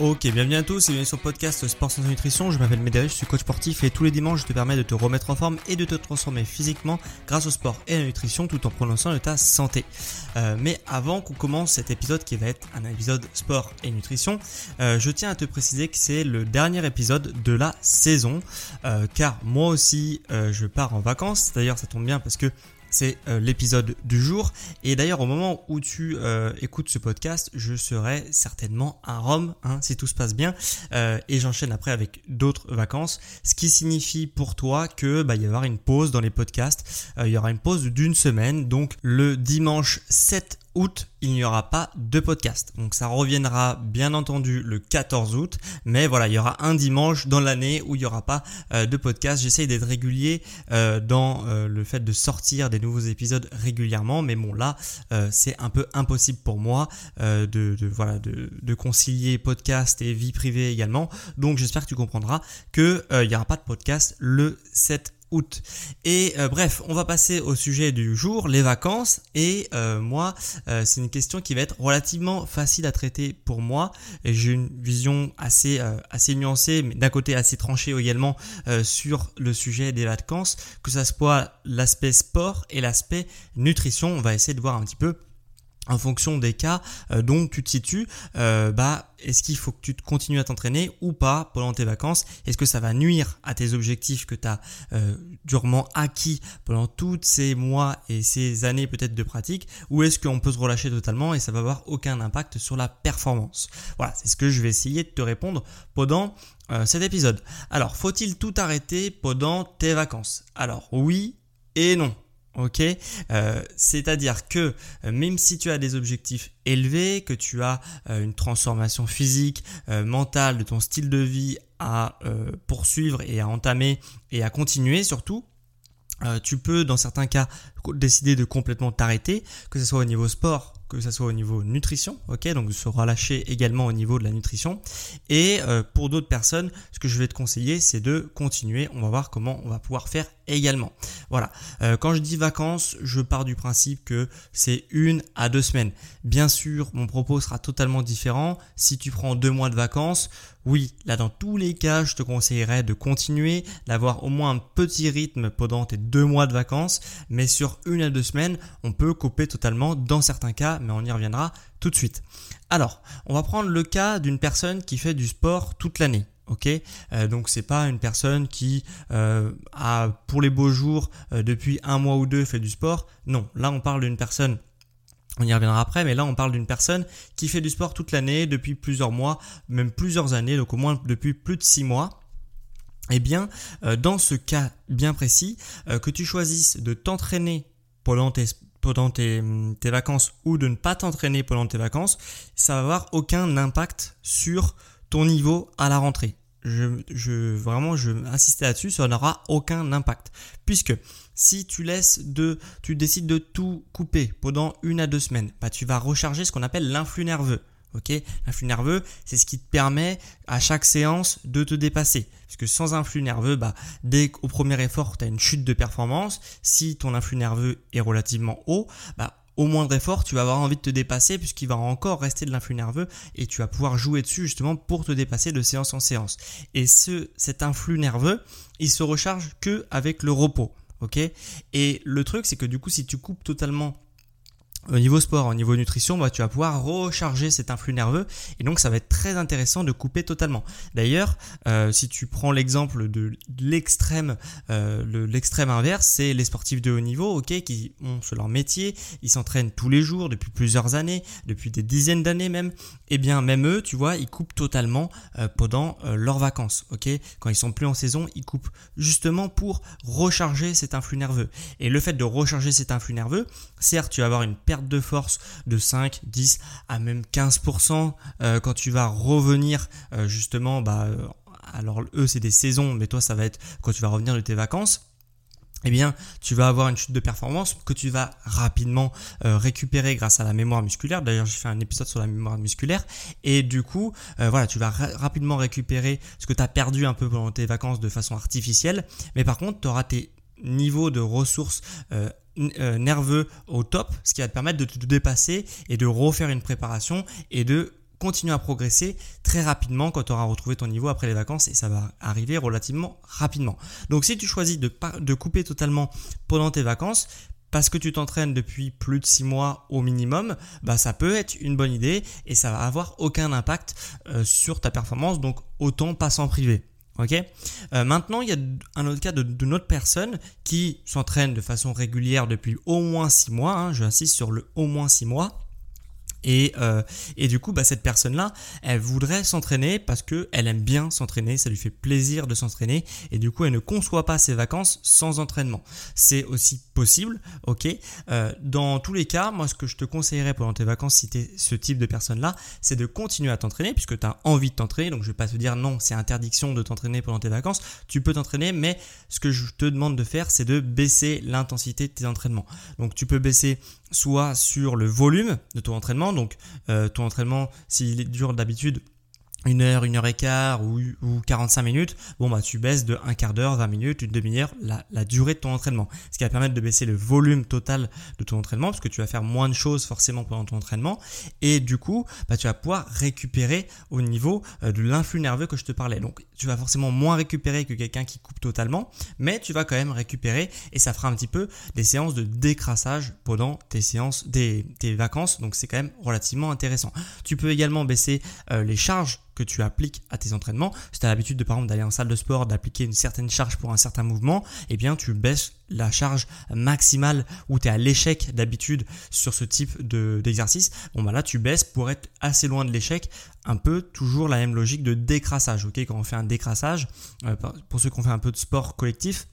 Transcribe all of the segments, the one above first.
Ok, bienvenue à tous et bienvenue sur le podcast Sport sans nutrition. Je m'appelle Médéric, je suis coach sportif et tous les dimanches je te permets de te remettre en forme et de te transformer physiquement grâce au sport et à la nutrition tout en prononçant de ta santé. Euh, mais avant qu'on commence cet épisode qui va être un épisode sport et nutrition, euh, je tiens à te préciser que c'est le dernier épisode de la saison euh, car moi aussi je pars en vacances. D'ailleurs ça tombe bien parce que c'est euh, l'épisode du jour. Et d'ailleurs, au moment où tu euh, écoutes ce podcast, je serai certainement à Rome, hein, si tout se passe bien. Euh, et j'enchaîne après avec d'autres vacances. Ce qui signifie pour toi que bah, il y aura une pause dans les podcasts. il y aura une pause d'une semaine. Donc le dimanche 7 août, il n'y aura pas de podcast. Donc ça reviendra bien entendu le 14 août, mais voilà, il y aura un dimanche dans l'année où il n'y aura pas euh, de podcast. J'essaye d'être régulier euh, dans euh, le fait de sortir des nouveaux épisodes régulièrement, mais bon là, c'est un peu impossible pour moi de, concilier podcast et vie privée également. Donc j'espère que tu comprendras que il n'y aura pas de podcast le 7 et euh, bref, on va passer au sujet du jour, les vacances. Et euh, moi, euh, c'est une question qui va être relativement facile à traiter pour moi. J'ai une vision assez assez nuancée, mais d'un côté assez tranchée également sur le sujet des vacances, que ça soit l'aspect sport et l'aspect nutrition. On va essayer de voir un petit peu en fonction des cas euh, dont tu te situes, euh, bah, est-ce qu'il faut que tu continues à t'entraîner ou pas pendant tes vacances? Est-ce que ça va nuire à tes objectifs que tu as euh, durement acquis pendant tous ces mois et ces années peut-être de pratique? Ou est-ce qu'on peut se relâcher totalement et ça va avoir aucun impact sur la performance? Voilà, c'est ce que je vais essayer de te répondre pendant cet épisode. Alors, faut-il tout arrêter pendant tes vacances? Alors, oui et non. Ok, euh, c'est-à-dire que euh, même si tu as des objectifs élevés, que tu as euh, une transformation physique, mentale de ton style de vie à poursuivre et à entamer et à continuer surtout, tu peux dans certains cas décider de complètement t'arrêter, que ce soit au niveau sport, que ce soit au niveau nutrition, ok, donc se relâcher également au niveau de la nutrition. Et pour d'autres personnes, ce que je vais te conseiller, c'est de continuer. On va voir comment on va pouvoir faire également. Voilà. Euh, quand je dis vacances, je pars du principe que c'est une à deux semaines. Bien sûr, mon propos sera totalement différent. Si tu prends deux mois de vacances, oui, là dans tous les cas, je te conseillerais de continuer, d'avoir au moins un petit rythme pendant tes deux mois de vacances, mais sur une à deux semaines, on peut couper totalement dans certains cas, mais on y reviendra tout de suite. Alors, on va prendre le cas d'une personne qui fait du sport toute l'année. Ok, euh, donc c'est pas une personne qui euh, a pour les beaux jours euh, depuis un mois ou deux fait du sport. Non, là on parle d'une personne on y reviendra après, mais là on parle d'une personne qui fait du sport toute l'année, depuis plusieurs mois, même plusieurs années, donc au moins depuis plus de six mois. Eh bien, euh, dans ce cas bien précis, que tu choisisses de t'entraîner pendant tes pendant tes, tes, vacances ou de ne pas t'entraîner pendant tes vacances, ça va avoir aucun impact sur ton niveau à la rentrée. Je, je vraiment, je insister là-dessus, ça n'aura aucun impact. Puisque si tu laisses de, tu décides de tout couper pendant une à deux semaines, bah, tu vas recharger ce qu'on appelle l'influx nerveux. Ok, l'influx nerveux, c'est ce qui te permet à chaque séance de te dépasser. Parce que sans influx nerveux, bah, dès qu'au premier effort, tu as une chute de performance, si ton influx nerveux est relativement haut, bah, au moindre effort, tu vas avoir envie de te dépasser puisqu'il va encore rester de l'influx nerveux et tu vas pouvoir jouer dessus justement pour te dépasser de séance en séance. Et ce, cet influx nerveux, il se recharge que avec le repos. ok? Et le truc, c'est que du coup, si tu coupes totalement au niveau sport, au niveau nutrition, bah, tu vas pouvoir recharger cet influx nerveux et donc ça va être très intéressant de couper totalement. D'ailleurs, euh, si tu prends l'exemple de l'extrême, euh, l'extrême inverse, c'est les sportifs de haut niveau, ok, qui ont sur leur métier, ils s'entraînent tous les jours depuis plusieurs années, depuis des dizaines d'années même. Et eh bien même eux, tu vois, ils coupent totalement euh, pendant leurs vacances, ok. Quand ils sont plus en saison, ils coupent justement pour recharger cet influx nerveux. Et le fait de recharger cet influx nerveux, certes, tu vas avoir une perte de force de 5, 10 à même 15% euh, quand tu vas revenir euh, justement, bah, euh, alors eux c'est des saisons, mais toi ça va être quand tu vas revenir de tes vacances eh bien, tu vas avoir une chute de performance que tu vas rapidement récupérer grâce à la mémoire musculaire. D'ailleurs, j'ai fait un épisode sur la mémoire musculaire. Et du coup, voilà, tu vas rapidement récupérer ce que tu as perdu un peu pendant tes vacances de façon artificielle. Mais par contre, tu auras tes niveaux de ressources euh, nerveux au top, ce qui va te permettre de te dépasser et de refaire une préparation et de continuer à progresser très rapidement quand tu auras retrouvé ton niveau après les vacances et ça va arriver relativement rapidement. Donc si tu choisis de, de couper totalement pendant tes vacances, parce que tu t'entraînes depuis plus de 6 mois au minimum, bah ça peut être une bonne idée et ça va avoir aucun impact euh, sur ta performance, donc autant pas s'en priver. Ok. Euh, maintenant, il y a un autre cas de notre personne qui s'entraîne de façon régulière depuis au moins 6 mois. Hein, J'insiste sur le au moins 6 mois. Et, euh, et, du coup, bah, cette personne-là, elle voudrait s'entraîner parce que elle aime bien s'entraîner, ça lui fait plaisir de s'entraîner, et du coup, elle ne conçoit pas ses vacances sans entraînement. C'est aussi possible, ok. Euh, dans tous les cas, moi, ce que je te conseillerais pendant tes vacances, si tu es ce type de personne-là, c'est de continuer à t'entraîner puisque tu as envie de t'entraîner. Donc, je vais pas te dire non, c'est interdiction de t'entraîner pendant tes vacances. Tu peux t'entraîner, mais ce que je te demande de faire, c'est de baisser l'intensité de tes entraînements. Donc, tu peux baisser soit sur le volume de ton entraînement. Donc euh, ton entraînement, s'il dure d'habitude une heure, une heure et quart ou, ou 45 minutes, bon bah tu baisses de un quart d'heure, 20 minutes, une demi-heure la, la, durée de ton entraînement. Ce qui va permettre de baisser le volume total de ton entraînement parce que tu vas faire moins de choses forcément pendant ton entraînement et du coup bah, tu vas pouvoir récupérer au niveau euh, de l'influx nerveux que je te parlais. Donc tu vas forcément moins récupérer que quelqu'un qui coupe totalement, mais tu vas quand même récupérer et ça fera un petit peu des séances de décrassage pendant tes séances, des, tes vacances. Donc c'est quand même relativement intéressant. Tu peux également baisser euh, les charges que tu appliques à tes entraînements. Si tu as l'habitude de par exemple d'aller en salle de sport, d'appliquer une certaine charge pour un certain mouvement, eh bien tu baisses la charge maximale où tu es à l'échec d'habitude sur ce type d'exercice. bon bah là tu baisses pour être assez loin de l'échec, un peu toujours la même logique de décrassage. OK, quand on fait un décrassage, euh, pour ceux qui ont fait un peu de sport collectif,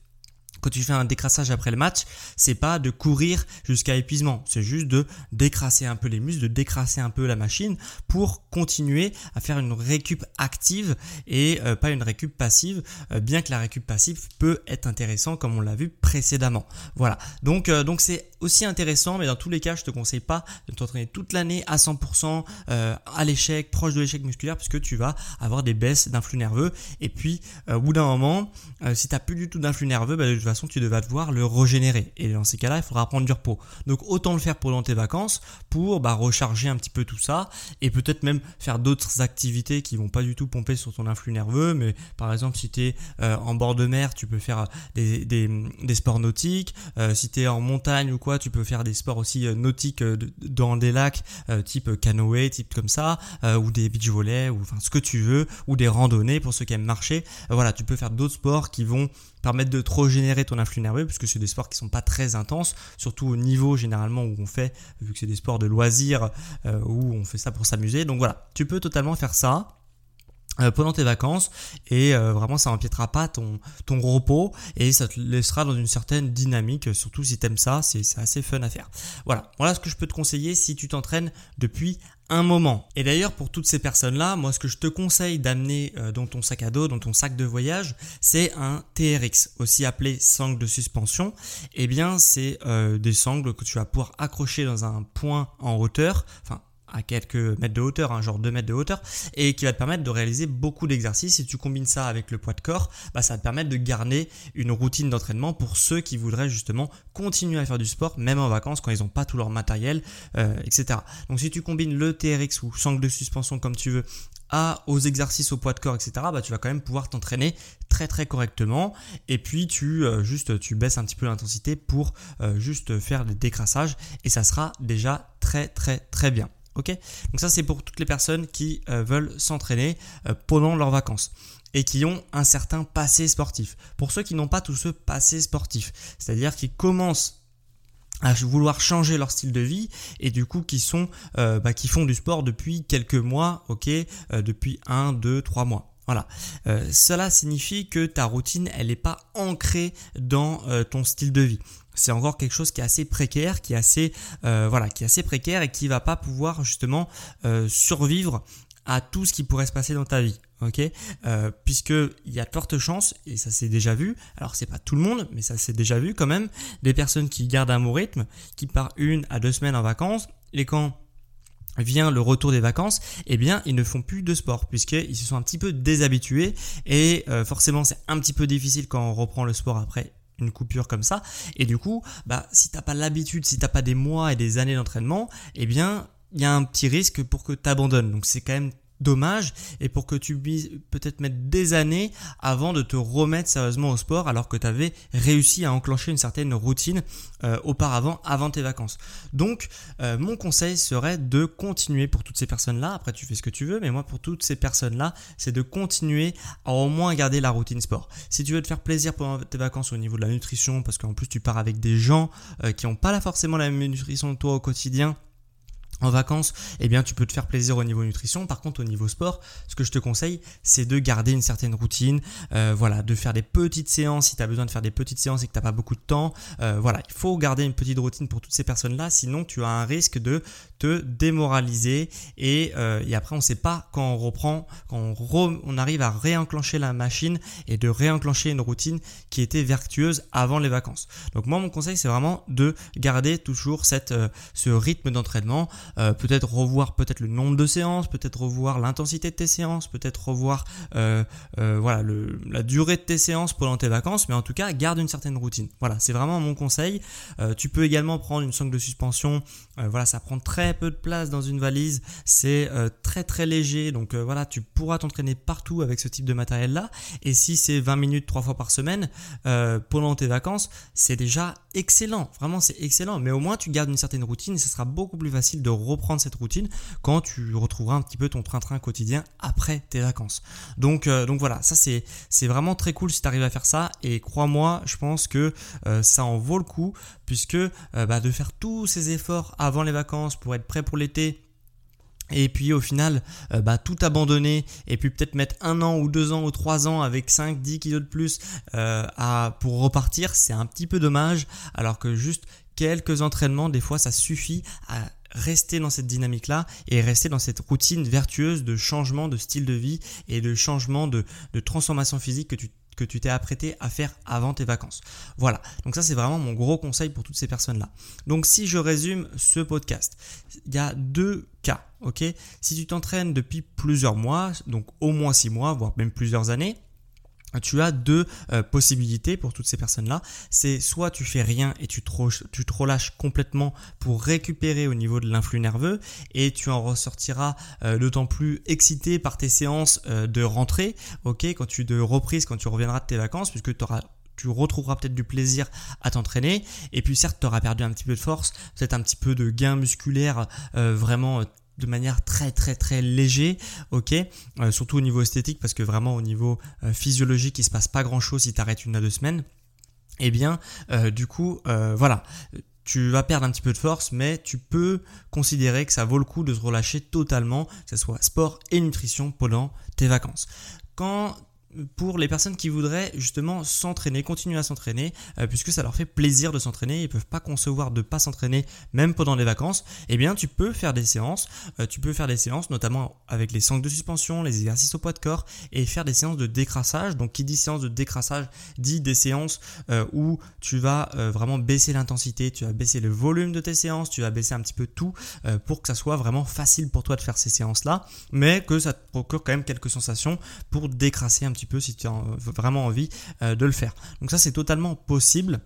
quand tu fais un décrassage après le match, c'est pas de courir jusqu'à épuisement, c'est juste de décrasser un peu les muscles, de décrasser un peu la machine pour continuer à faire une récup active et euh, pas une récup passive, euh, bien que la récup passive peut être intéressant comme on l'a vu précédemment. Voilà. Donc euh, donc c'est aussi intéressant, mais dans tous les cas, je te conseille pas de t'entraîner toute l'année à 100% à l'échec, proche de l'échec musculaire, puisque tu vas avoir des baisses d'influx nerveux. Et puis au bout d'un moment, si tu n'as plus du tout d'influx nerveux, bah, tu devras devoir le régénérer. Et dans ces cas-là, il faudra prendre du repos. Donc autant le faire pendant tes vacances pour bah, recharger un petit peu tout ça et peut-être même faire d'autres activités qui vont pas du tout pomper sur ton influx nerveux. Mais par exemple, si tu es euh, en bord de mer, tu peux faire des, des, sports nautiques. Euh, si tu es en montagne ou quoi, tu peux faire des sports aussi euh, nautiques dans des lacs type canoë, type comme ça, ou des beach volley, ou enfin ce que tu veux, ou des randonnées pour ceux qui aiment marcher. voilà, tu peux faire d'autres sports qui vont permettre de trop générer ton influx nerveux, puisque c'est des sports qui sont pas très intenses, surtout au niveau généralement où on fait, vu que c'est des sports de loisirs, euh, où on fait ça pour s'amuser. Donc voilà, tu peux totalement faire ça pendant tes vacances et euh, vraiment ça empiétera pas ton, ton repos et ça te laissera dans une certaine dynamique surtout si t'aimes ça c'est assez fun à faire voilà voilà ce que je peux te conseiller si tu t'entraînes depuis un moment. Et d'ailleurs, pour toutes ces personnes-là, moi, ce que je te conseille d'amener euh, dans ton sac à dos, dans ton sac de voyage, c'est un TRX, aussi appelé sangle de suspension. Eh bien, c'est euh, des sangles que tu vas pouvoir accrocher dans un point en hauteur, enfin à quelques mètres de hauteur, hein, genre 2 mètres de hauteur, et qui va te permettre de réaliser beaucoup d'exercices. Si tu combines ça avec le poids de corps, bah, ça va te permettre de garder une routine d'entraînement pour ceux qui voudraient justement continuer à faire du sport, même en vacances, quand ils n'ont pas tout leur matériel, euh, etc. Donc si tu combines le TRX ou sangle de suspension comme tu veux à, aux exercices au poids de corps, etc., bah, tu vas quand même pouvoir t'entraîner très très correctement. Et puis tu euh, juste tu baisses un petit peu l'intensité pour euh, juste faire des décrassages et ça sera déjà très très très bien. Donc ça c'est pour toutes les personnes qui euh, veulent s'entraîner pendant leurs vacances et qui ont un certain passé sportif. Pour ceux qui n'ont pas tout ce passé sportif, c'est-à-dire qui commencent à vouloir changer leur style de vie et du coup qui sont euh, bah, qui font du sport depuis quelques mois ok euh, depuis un, deux, trois mois voilà. Euh, cela signifie que ta routine elle n'est pas ancrée dans ton style de vie. C'est encore quelque chose qui est assez précaire qui est assez voilà qui est assez précaire et qui va pas pouvoir justement survivre à tout ce qui pourrait se passer dans ta vie ok? Euh, Puisque il y a de fortes chances, et ça s'est déjà vu, alors c'est pas tout le monde, mais ça s'est déjà vu quand même, des personnes qui gardent un bon rythme, qui partent une à deux semaines en vacances, et quand vient le retour des vacances, eh bien ils ne font plus de sport puisqu'ils se sont un petit peu déshabitués et euh, forcément c'est un petit peu difficile quand on reprend le sport après une coupure comme ça et du coup bah si t'as pas l'habitude, si t'as pas des mois et des années d'entraînement, eh bien il y a un petit risque pour que tu abandonnes. Donc c'est quand même dommage et pour que tu puisses peut-être mettre des années avant de te remettre sérieusement au sport alors que tu avais réussi à enclencher une certaine routine euh, auparavant avant tes vacances. Donc euh, mon conseil serait de continuer pour toutes ces personnes-là, après tu fais ce que tu veux, mais moi pour toutes ces personnes-là, c'est de continuer à au moins garder la routine sport. Si tu veux te faire plaisir pendant tes vacances au niveau de la nutrition, parce qu'en plus tu pars avec des gens euh, qui n'ont pas forcément la même nutrition que toi au quotidien, en vacances, eh bien, tu peux te faire plaisir au niveau nutrition. Par contre, au niveau sport, ce que je te conseille, c'est de garder une certaine routine. Euh, voilà, de faire des petites séances si tu as besoin de faire des petites séances et que tu n'as pas beaucoup de temps. Euh, voilà, il faut garder une petite routine pour toutes ces personnes-là. Sinon, tu as un risque de te démoraliser et, euh, et après, on ne sait pas quand on reprend, quand on, on arrive à réenclencher la machine et de réenclencher une routine qui était vertueuse avant les vacances. Donc moi, mon conseil, c'est vraiment de garder toujours cette, ce rythme d'entraînement. Euh, peut-être revoir peut-être le nombre de séances, peut-être revoir l'intensité de tes séances, peut-être revoir euh, euh, voilà le, la durée de tes séances pendant tes vacances, mais en tout cas garde une certaine routine. Voilà, c'est vraiment mon conseil. tu peux également prendre une sangle de suspension. Voilà, ça prend très peu de place dans une valise, c'est très très léger, donc voilà, tu pourras t'entraîner partout avec ce type de matériel là. Et si c'est 20 minutes trois fois par semaine pendant tes vacances, c'est déjà excellent. Vraiment, c'est excellent. Mais au moins, tu gardes une certaine routine et ce sera beaucoup plus facile de reprendre cette routine quand tu retrouveras un petit peu ton train-train quotidien après tes vacances. Donc, euh, donc voilà, ça c'est, vraiment très cool si tu arrives à faire ça. Et crois-moi, je pense que euh, ça en vaut le coup puisque euh, bah, de faire tous ces efforts avant les vacances pour être prêt pour l'été et puis au final, bah, tout abandonner et puis peut-être mettre un an ou deux ans ou trois ans avec 5, 10 kilos de plus à, pour repartir, c'est un petit peu dommage. Alors que juste quelques entraînements, des fois, ça suffit à rester dans cette dynamique-là et rester dans cette routine vertueuse de changement de style de vie et de changement de, transformation physique que tu que tu t'es apprêté à faire avant tes vacances. Voilà, donc ça c'est vraiment mon gros conseil pour toutes ces personnes-là. Donc si je résume ce podcast, il y a deux cas, ok? Si tu t'entraînes depuis plusieurs mois, donc au moins six mois, voire même plusieurs années, tu as deux euh, possibilités pour toutes ces personnes-là. C'est soit tu fais rien et tu te, tu relâches complètement pour récupérer au niveau de l'influx nerveux et tu en ressortiras euh, d'autant plus excité par tes séances euh, de rentrée, ok, quand tu de reprise, quand tu reviendras de tes vacances, puisque tu auras tu retrouveras peut-être du plaisir à t'entraîner et puis certes tu auras perdu un petit peu de force peut-être un petit peu de gain musculaire vraiment de manière très très très léger, ok, euh, surtout au niveau esthétique parce que vraiment au niveau euh, physiologique il se passe pas grand chose si tu arrêtes une à deux semaines. Eh bien, euh, du coup, voilà, tu vas perdre un petit peu de force, mais tu peux considérer que ça vaut le coup de se relâcher totalement, que ce soit sport et nutrition pendant tes vacances. Quand pour les personnes qui voudraient justement s'entraîner, continuer à s'entraîner, euh, puisque ça leur fait plaisir de s'entraîner, ils peuvent pas concevoir de pas s'entraîner même pendant les vacances, eh bien tu peux faire des séances, euh, tu peux faire des séances notamment avec les sangles de suspension, les exercices au poids de corps et faire des séances de décrassage. Donc qui dit séance de décrassage dit des séances euh, où tu vas vraiment baisser l'intensité, tu vas baisser le volume de tes séances, tu vas baisser un petit peu tout pour que ça soit vraiment facile pour toi de faire ces séances là, mais que ça te procure quand même quelques sensations pour décrasser un petit peu si tu as vraiment envie euh, de le faire. Donc ça c'est totalement possible.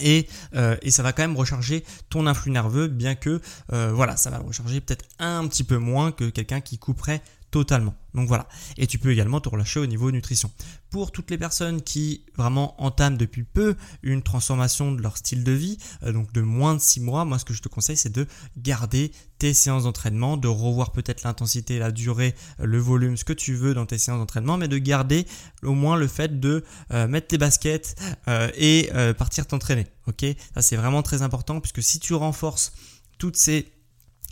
Et, euh, et, ça va quand même recharger ton influx nerveux, bien que euh, voilà, ça va recharger peut-être un petit peu moins que quelqu'un qui couperait totalement. Donc voilà. Et tu peux également te relâcher au niveau nutrition. Pour toutes les personnes qui vraiment entament depuis peu une transformation de leur style de vie, euh, donc de moins de 6 mois, moi ce que je te conseille c'est de garder tes séances d'entraînement, de revoir peut-être l'intensité, la durée, euh, le volume, ce que tu veux dans tes séances d'entraînement, mais de garder au moins le fait de euh, mettre tes baskets et partir t'entraîner. Ok? Ça c'est vraiment très important puisque si tu renforces toutes ces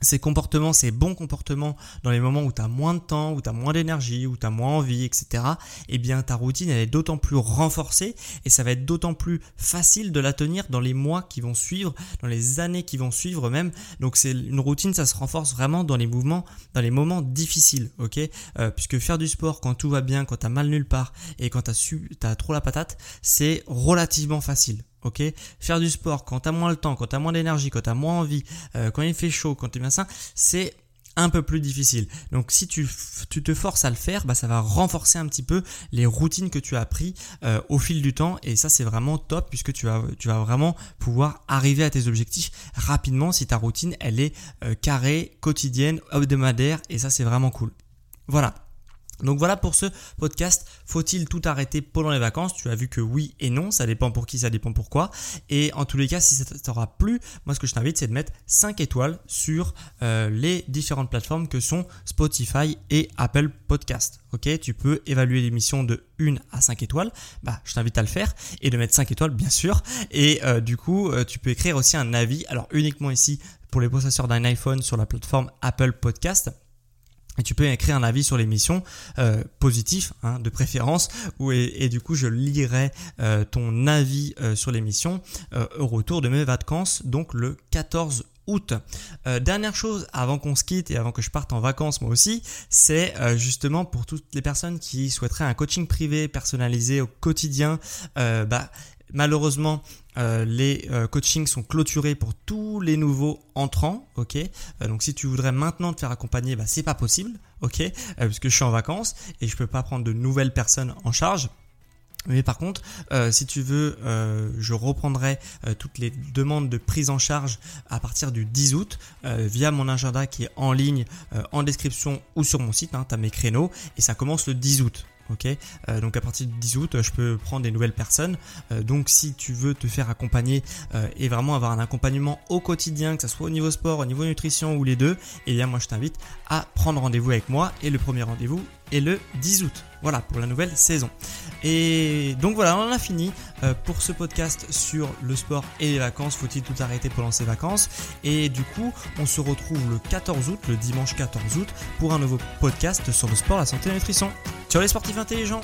ces comportements, ces bons comportements dans les moments où tu as moins de temps, où tu as moins d'énergie, où tu as moins envie, etc., eh bien ta routine elle est d'autant plus renforcée et ça va être d'autant plus facile de la tenir dans les mois qui vont suivre, dans les années qui vont suivre même. Donc c'est une routine, ça se renforce vraiment dans les mouvements, dans les moments difficiles, ok? Euh, Puisque faire du sport quand tout va bien, quand tu as mal nulle part et quand tu as, as trop la patate, c'est relativement facile ok? Faire du sport quand t'as moins le temps, quand t'as moins d'énergie, quand t'as moins envie, euh, quand il fait chaud, quand t'es bien sain, c'est un peu plus difficile. Donc si tu, tu, te forces à le faire, bah, ça va renforcer un petit peu les routines que tu as appris euh, au fil du temps et ça c'est vraiment top puisque tu vas, tu vas vraiment pouvoir arriver à tes objectifs rapidement si ta routine elle est euh, carrée, quotidienne, hebdomadaire et ça c'est vraiment cool. Voilà. Donc voilà pour ce podcast. Faut-il tout arrêter pendant les vacances? Tu as vu que oui et non, ça dépend pour qui, ça dépend pourquoi. Et en tous les cas, si ça t'aura plu, moi ce que je t'invite c'est de mettre 5 étoiles sur euh, les différentes plateformes que sont Spotify et Apple Podcast. Ok, tu peux évaluer l'émission de 1 à 5 étoiles. Bah, je t'invite à le faire et de mettre 5 étoiles bien sûr. Et euh, du coup, euh, tu peux écrire aussi un avis. Alors uniquement ici pour les possesseurs d'un iPhone sur la plateforme Apple Podcast et tu peux écrire un avis sur l'émission euh, positif hein, de préférence ou et, du coup je lirai euh, ton avis euh, sur l'émission euh, au retour de mes vacances donc le 14 août. dernière chose avant qu'on se quitte et avant que je parte en vacances moi aussi, c'est justement pour toutes les personnes qui souhaiteraient un coaching privé personnalisé au quotidien, bah Malheureusement, euh, les euh, coachings sont clôturés pour tous les nouveaux entrants, ok? Euh, donc si tu voudrais maintenant te faire accompagner, bah c'est pas possible, ok, puisque je suis en vacances et je peux pas prendre de nouvelles personnes en charge. Mais par contre, si tu veux, je reprendrai toutes les demandes de prise en charge à partir du 10 août via mon agenda qui est en ligne, en description ou sur mon site. Hein, tu as mes créneaux et ça commence le 10 août. Euh, donc à partir du 10 août, je peux prendre des nouvelles personnes. Euh, donc si tu veux te faire accompagner euh, et vraiment avoir un accompagnement au quotidien, que ce soit au niveau sport, au niveau nutrition ou les deux, eh bien moi je t'invite à prendre rendez-vous avec moi. Et le premier rendez-vous est le 10 août. Voilà pour la nouvelle saison. Et donc voilà, on a fini pour ce podcast sur le sport et les vacances. Faut-il tout arrêter pendant ces vacances? Et du coup, on se retrouve le 14 août, le dimanche 14 août, pour un nouveau podcast sur le sport, la santé et la nutrition. Ciao les sportifs intelligents